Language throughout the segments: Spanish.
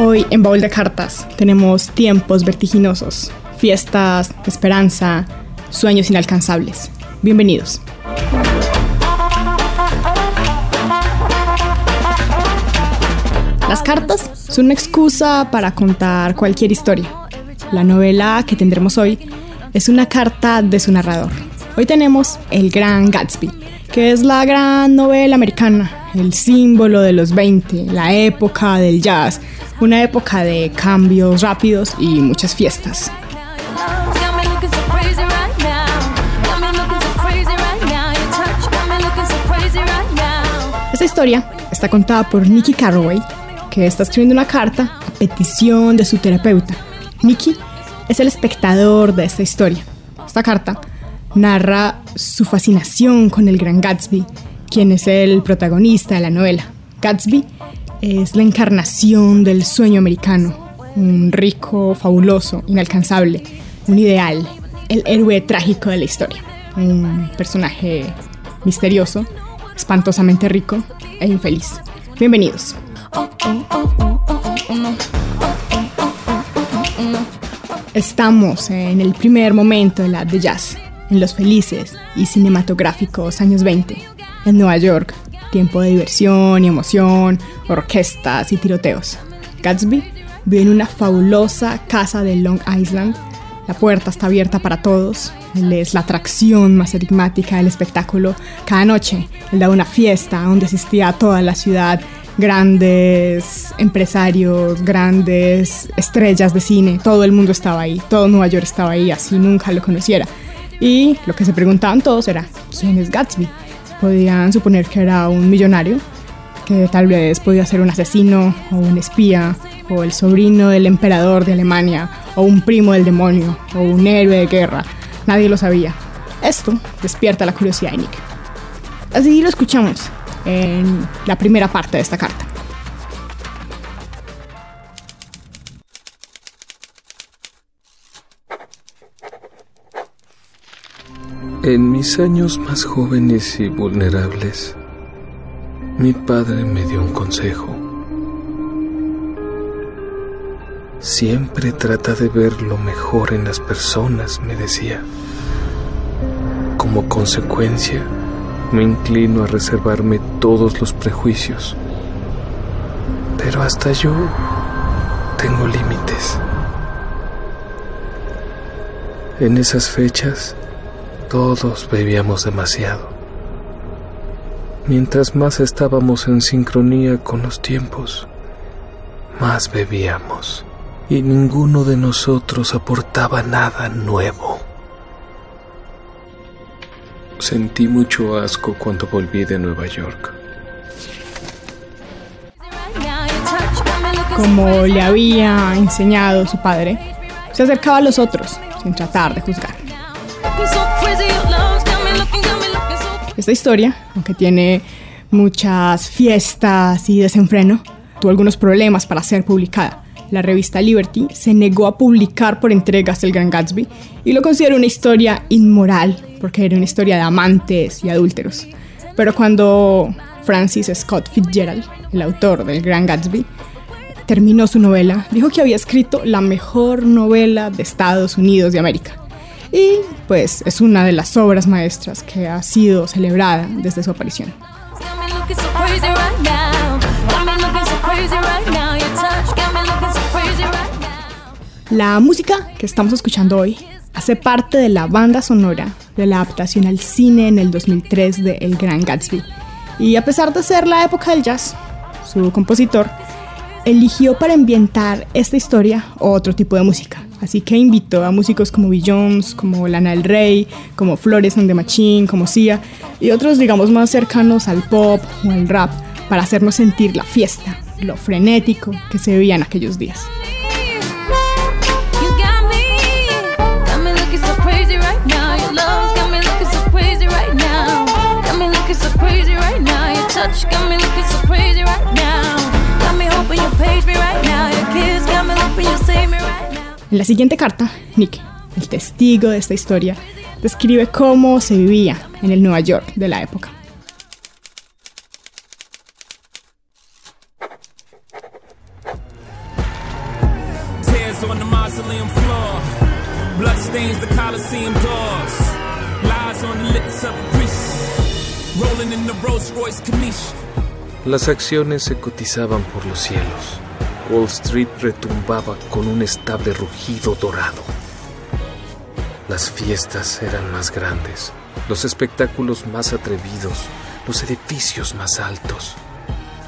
Hoy en Baúl de Cartas tenemos tiempos vertiginosos, fiestas, esperanza, sueños inalcanzables. Bienvenidos. Las cartas son una excusa para contar cualquier historia. La novela que tendremos hoy es una carta de su narrador. Hoy tenemos El Gran Gatsby, que es la gran novela americana, el símbolo de los 20, la época del jazz, una época de cambios rápidos y muchas fiestas. Esta historia está contada por Nicky Carraway, que está escribiendo una carta a petición de su terapeuta. Nicky es el espectador de esta historia. Esta carta narra su fascinación con el gran Gatsby, quien es el protagonista de la novela. Gatsby es la encarnación del sueño americano, un rico, fabuloso, inalcanzable, un ideal, el héroe trágico de la historia, un personaje misterioso, espantosamente rico e infeliz. Bienvenidos. Estamos en el primer momento de la de jazz, en los felices y cinematográficos años 20, en Nueva York, tiempo de diversión y emoción, orquestas y tiroteos. Gatsby vive en una fabulosa casa de Long Island. La puerta está abierta para todos. Él es la atracción más enigmática del espectáculo. Cada noche él da una fiesta donde asistía toda la ciudad grandes empresarios, grandes estrellas de cine, todo el mundo estaba ahí, todo Nueva York estaba ahí, así nunca lo conociera. Y lo que se preguntaban todos era, ¿quién es Gatsby? Podían suponer que era un millonario, que tal vez podía ser un asesino o un espía, o el sobrino del emperador de Alemania, o un primo del demonio, o un héroe de guerra. Nadie lo sabía. Esto despierta la curiosidad de Nick. Así lo escuchamos en la primera parte de esta carta. En mis años más jóvenes y vulnerables, mi padre me dio un consejo. Siempre trata de ver lo mejor en las personas, me decía. Como consecuencia, me inclino a reservarme todos los prejuicios. Pero hasta yo tengo límites. En esas fechas, todos bebíamos demasiado. Mientras más estábamos en sincronía con los tiempos, más bebíamos y ninguno de nosotros aportaba nada nuevo. Sentí mucho asco cuando volví de Nueva York. Como le había enseñado su padre, se acercaba a los otros sin tratar de juzgar. Esta historia, aunque tiene muchas fiestas y desenfreno, tuvo algunos problemas para ser publicada. La revista Liberty se negó a publicar por entregas El Gran Gatsby y lo consideró una historia inmoral porque era una historia de amantes y adúlteros. Pero cuando Francis Scott Fitzgerald, el autor del Gran Gatsby, terminó su novela, dijo que había escrito la mejor novela de Estados Unidos de América y pues es una de las obras maestras que ha sido celebrada desde su aparición. La música que estamos escuchando hoy hace parte de la banda sonora de la adaptación al cine en el 2003 de El Gran Gatsby. Y a pesar de ser la época del jazz, su compositor eligió para ambientar esta historia otro tipo de música, Así que invitó a músicos como Bill Jones, como Lana del Rey, como Flores and the Machine, como Sia y otros, digamos, más cercanos al pop o al rap para hacernos sentir la fiesta, lo frenético que se vivía en aquellos días. En la siguiente carta, Nick, el testigo de esta historia, describe cómo se vivía en el Nueva York de la época. on the mausoleum floor. Blood stains the Coliseum doors. Lies on the lips of a priest. Rolling in the Rolls Royce. Las acciones se cotizaban por los cielos. Wall Street retumbaba con un estable rugido dorado. Las fiestas eran más grandes, los espectáculos más atrevidos, los edificios más altos.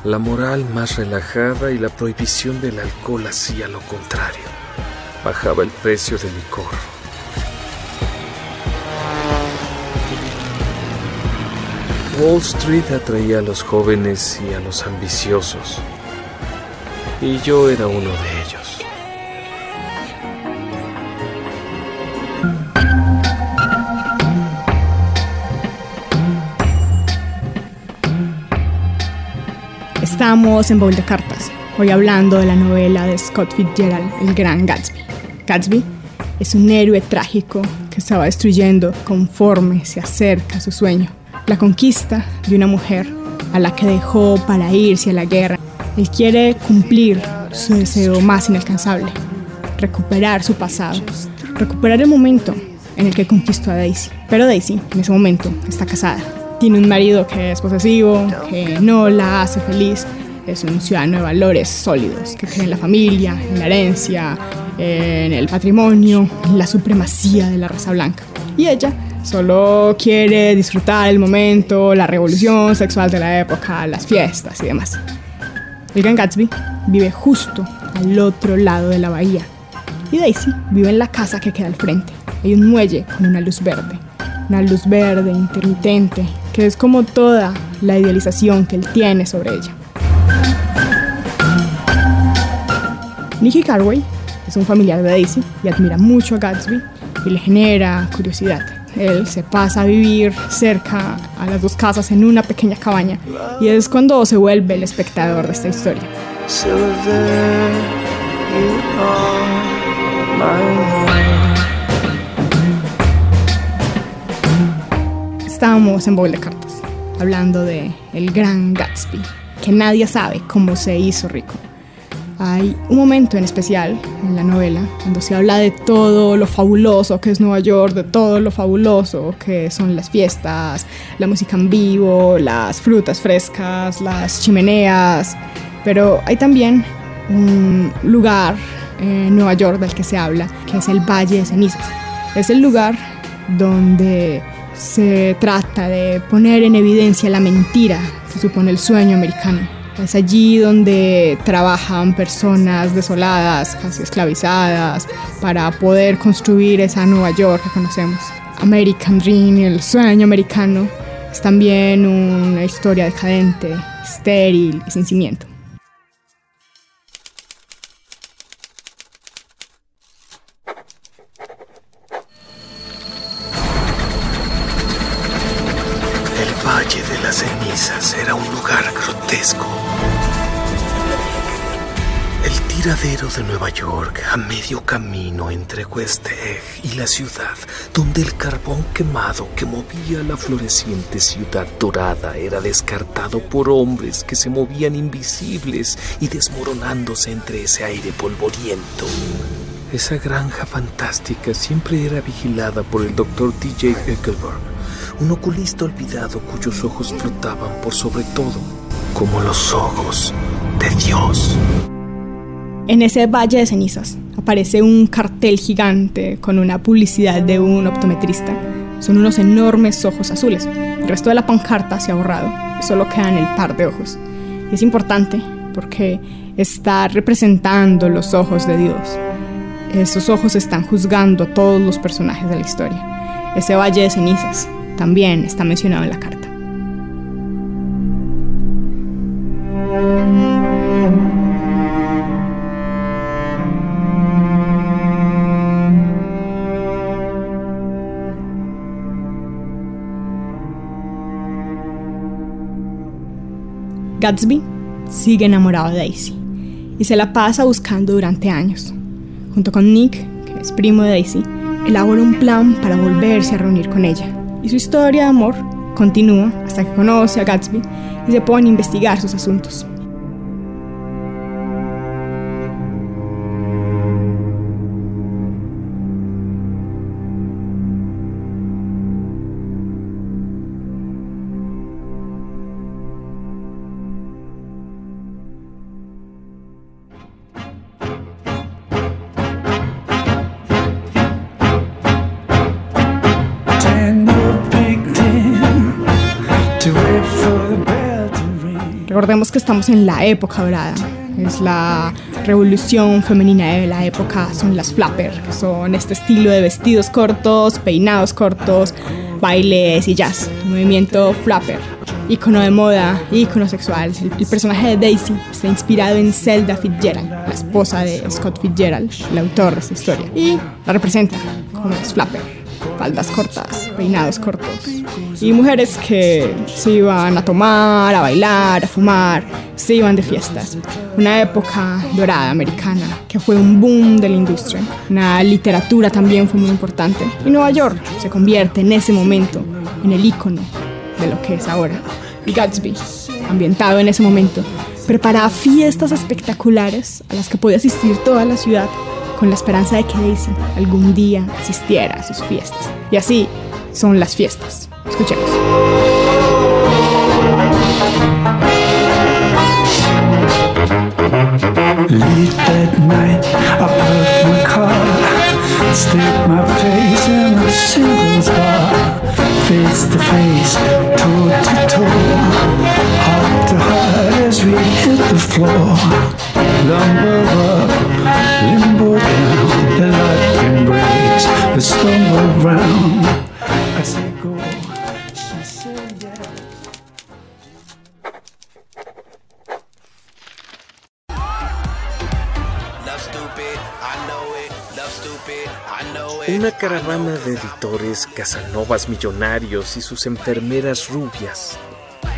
La moral más relajada y la prohibición del alcohol hacía lo contrario. Bajaba el precio del licor. Wall Street atraía a los jóvenes y a los ambiciosos. Y yo era uno de ellos. Estamos en Bowl de Cartas, hoy hablando de la novela de Scott Fitzgerald, El Gran Gatsby. Gatsby es un héroe trágico que va destruyendo conforme se acerca a su sueño, la conquista de una mujer a la que dejó para irse a la guerra. Él quiere cumplir su deseo más inalcanzable, recuperar su pasado, recuperar el momento en el que conquistó a Daisy. Pero Daisy, en ese momento, está casada tiene un marido que es posesivo, que no la hace feliz. Es un ciudadano de valores sólidos, que cree en la familia, en la herencia, en el patrimonio, en la supremacía de la raza blanca. Y ella solo quiere disfrutar el momento, la revolución sexual de la época, las fiestas y demás. El Gran Gatsby vive justo al otro lado de la bahía. Y Daisy vive en la casa que queda al frente. Hay un muelle con una luz verde. Una luz verde intermitente que es como toda la idealización que él tiene sobre ella. Nicky Carway es un familiar de Daisy y admira mucho a Gatsby y le genera curiosidad. Él se pasa a vivir cerca a las dos casas en una pequeña cabaña y es cuando se vuelve el espectador de esta historia. Estábamos en Bowl de Cartas, hablando de el gran Gatsby, que nadie sabe cómo se hizo rico. Hay un momento en especial en la novela cuando se habla de todo lo fabuloso que es Nueva York, de todo lo fabuloso que son las fiestas, la música en vivo, las frutas frescas, las chimeneas, pero hay también un lugar en Nueva York del que se habla, que es el Valle de Cenizas. Es el lugar donde se trata de poner en evidencia la mentira que supone el sueño americano. Es allí donde trabajan personas desoladas, casi esclavizadas, para poder construir esa Nueva York que conocemos. American Dream, el sueño americano, es también una historia decadente, estéril y sin cimiento. Entre West Egg y la ciudad, donde el carbón quemado que movía la floreciente ciudad dorada era descartado por hombres que se movían invisibles y desmoronándose entre ese aire polvoriento. Esa granja fantástica siempre era vigilada por el doctor DJ Eckelberg, un oculista olvidado cuyos ojos flotaban por sobre todo, como los ojos de Dios. En ese valle de cenizas aparece un cartel gigante con una publicidad de un optometrista. Son unos enormes ojos azules. El resto de la pancarta se ha borrado. Solo quedan el par de ojos. Y es importante porque está representando los ojos de Dios. Esos ojos están juzgando a todos los personajes de la historia. Ese valle de cenizas también está mencionado en la carta. Gatsby sigue enamorado de Daisy y se la pasa buscando durante años. Junto con Nick, que es primo de Daisy, elabora un plan para volverse a reunir con ella y su historia de amor continúa hasta que conoce a Gatsby y se pone a investigar sus asuntos. Recordemos que estamos en la época dorada. Es la revolución femenina de la época, son las flapper, que son este estilo de vestidos cortos, peinados cortos, bailes y jazz. movimiento flapper, icono de moda, icono sexual. El, personaje de Daisy está inspirado en Zelda Fitzgerald, la esposa de Scott Fitzgerald, el autor de esta historia, y la representa como es flapper faldas cortas, peinados cortos. Y mujeres que se iban a tomar, a bailar, a fumar, se iban de fiestas. Una época dorada americana que fue un boom de la industria. Una literatura también fue muy importante. Y Nueva York se convierte en ese momento en el icono de lo que es ahora. Y Gatsby, ambientado en ese momento, prepara fiestas espectaculares a las que puede asistir toda la ciudad con la esperanza de que Daisy algún día asistiera a sus fiestas. Y así son las fiestas. Escuchemos. Late that night, I parked my car, stick my face in a singles bar, face to face, toe to toe, heart to heart as we hit the floor, lumber up, limbo the stumble around. I say go. Una caravana de editores, casanovas millonarios y sus enfermeras rubias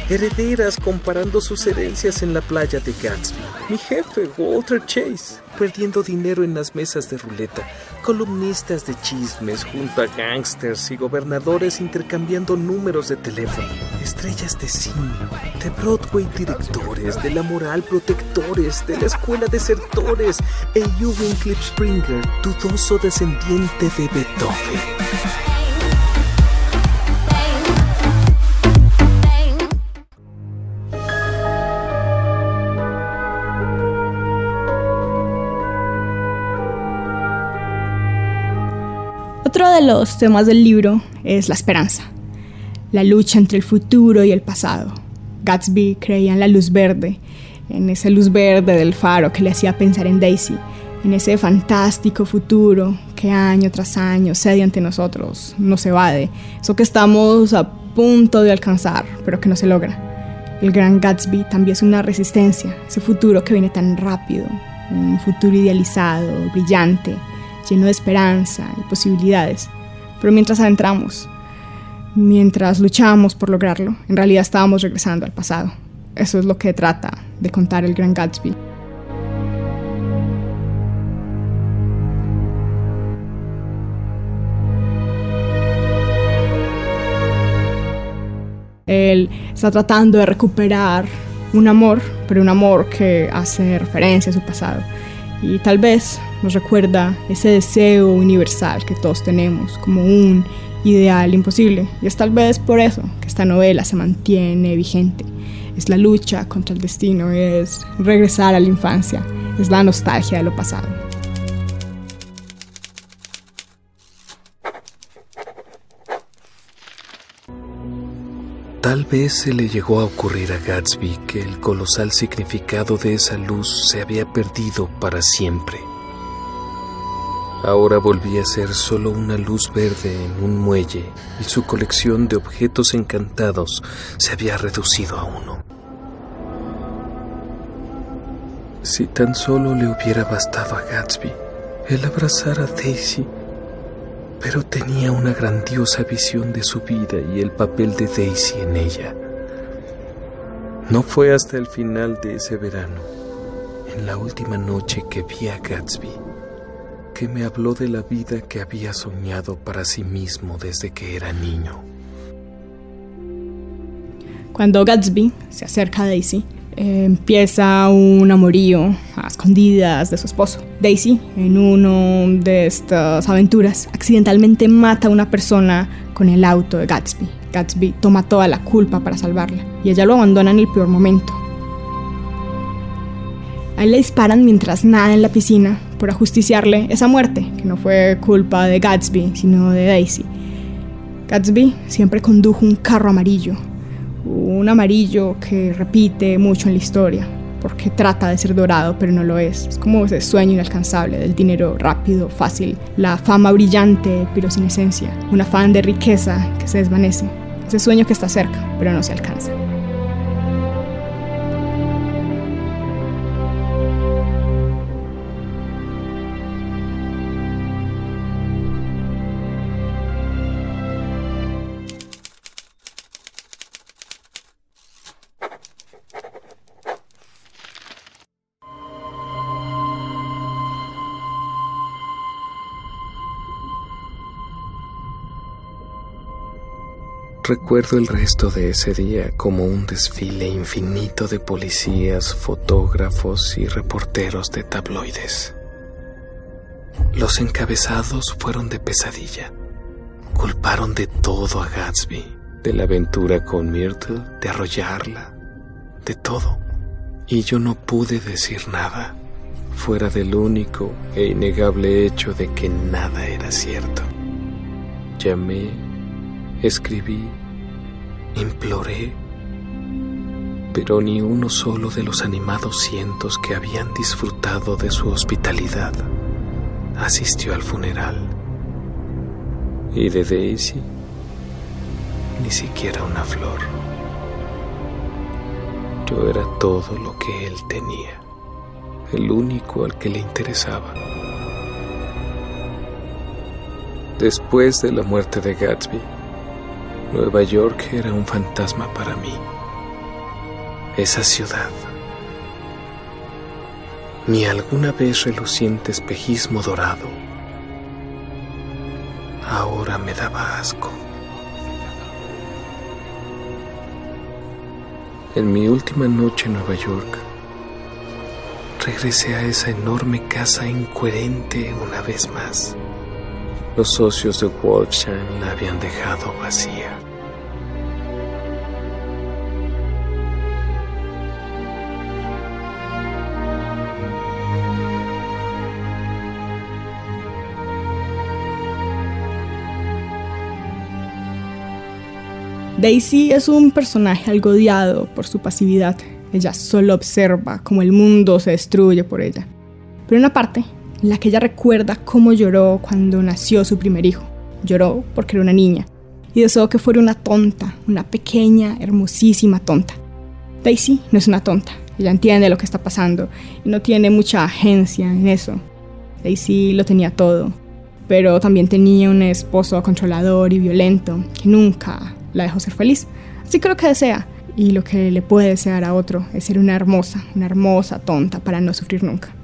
herederas comparando sus herencias en la playa de Gatsby. Mi jefe, Walter Chase, perdiendo dinero en las mesas de ruleta, columnistas de chismes junto a gangsters y gobernadores intercambiando números de teléfono, estrellas de cine, de Broadway directores, de la moral protectores, de la escuela desertores, e Ewan Clip Springer, dudoso descendiente de Beethoven. Los temas del libro es la esperanza, la lucha entre el futuro y el pasado. Gatsby creía en la luz verde, en esa luz verde del faro que le hacía pensar en Daisy, en ese fantástico futuro que año tras año cede ante nosotros, nos evade, eso que estamos a punto de alcanzar, pero que no se logra. El gran Gatsby también es una resistencia, ese futuro que viene tan rápido, un futuro idealizado, brillante, lleno de esperanza y posibilidades. Pero mientras adentramos, mientras luchábamos por lograrlo, en realidad estábamos regresando al pasado. Eso es lo que trata de contar el Gran Gatsby. Él está tratando de recuperar un amor, pero un amor que hace referencia a su pasado. Y tal vez nos recuerda ese deseo universal que todos tenemos como un ideal imposible. Y es tal vez por eso que esta novela se mantiene vigente. Es la lucha contra el destino, es regresar a la infancia, es la nostalgia de lo pasado. Tal vez se le llegó a ocurrir a Gatsby que el colosal significado de esa luz se había perdido para siempre. Ahora volvía a ser solo una luz verde en un muelle y su colección de objetos encantados se había reducido a uno. Si tan solo le hubiera bastado a Gatsby el abrazar a Daisy, pero tenía una grandiosa visión de su vida y el papel de Daisy en ella. No fue hasta el final de ese verano, en la última noche que vi a Gatsby, que me habló de la vida que había soñado para sí mismo desde que era niño. Cuando Gatsby se acerca a Daisy, empieza un amorío a escondidas de su esposo. Daisy, en una de estas aventuras, accidentalmente mata a una persona con el auto de Gatsby. Gatsby toma toda la culpa para salvarla y ella lo abandona en el peor momento. A él le disparan mientras nada en la piscina por ajusticiarle esa muerte, que no fue culpa de Gatsby, sino de Daisy. Gatsby siempre condujo un carro amarillo, un amarillo que repite mucho en la historia, porque trata de ser dorado, pero no lo es. Es como ese sueño inalcanzable del dinero rápido, fácil, la fama brillante, pero sin esencia, un afán de riqueza que se desvanece, ese sueño que está cerca, pero no se alcanza. Recuerdo el resto de ese día como un desfile infinito de policías, fotógrafos y reporteros de tabloides. Los encabezados fueron de pesadilla. Culparon de todo a Gatsby, de la aventura con Myrtle, de arrollarla, de todo. Y yo no pude decir nada, fuera del único e innegable hecho de que nada era cierto. Llamé Escribí, imploré, pero ni uno solo de los animados cientos que habían disfrutado de su hospitalidad asistió al funeral. Y de Daisy, ni siquiera una flor. Yo era todo lo que él tenía, el único al que le interesaba. Después de la muerte de Gatsby, Nueva York era un fantasma para mí. Esa ciudad. Mi alguna vez reluciente espejismo dorado. Ahora me daba asco. En mi última noche en Nueva York, regresé a esa enorme casa incoherente una vez más. Los socios de Wolfsheim la habían dejado vacía. Daisy es un personaje algo odiado por su pasividad. Ella solo observa cómo el mundo se destruye por ella. Pero una parte la que ella recuerda cómo lloró cuando nació su primer hijo. Lloró porque era una niña y deseó que fuera una tonta, una pequeña, hermosísima tonta. Daisy no es una tonta, ella entiende lo que está pasando y no tiene mucha agencia en eso. Daisy lo tenía todo, pero también tenía un esposo controlador y violento que nunca la dejó ser feliz. Así que lo que desea y lo que le puede desear a otro es ser una hermosa, una hermosa tonta para no sufrir nunca.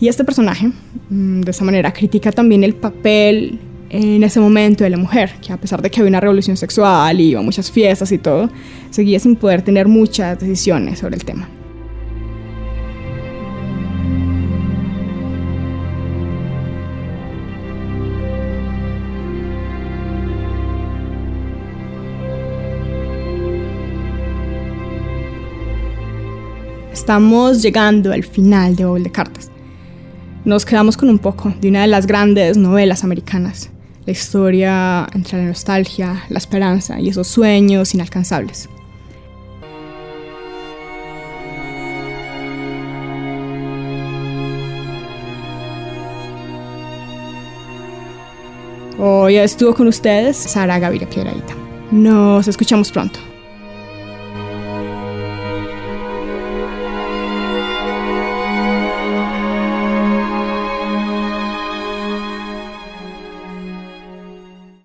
Y este personaje, mm, de esa manera, critica también el papel en ese momento de la mujer, que a pesar de que había una revolución sexual y iba a muchas fiestas y todo, seguía sin poder tener muchas decisiones sobre el tema. Estamos llegando al final de Baúl de Cartas nos quedamos con un poco de una de las grandes novelas americanas, la historia entre la nostalgia, la esperanza y esos sueños inalcanzables. Hoy estuvo con ustedes Sara Gaviria Piedraíta. Nos escuchamos pronto.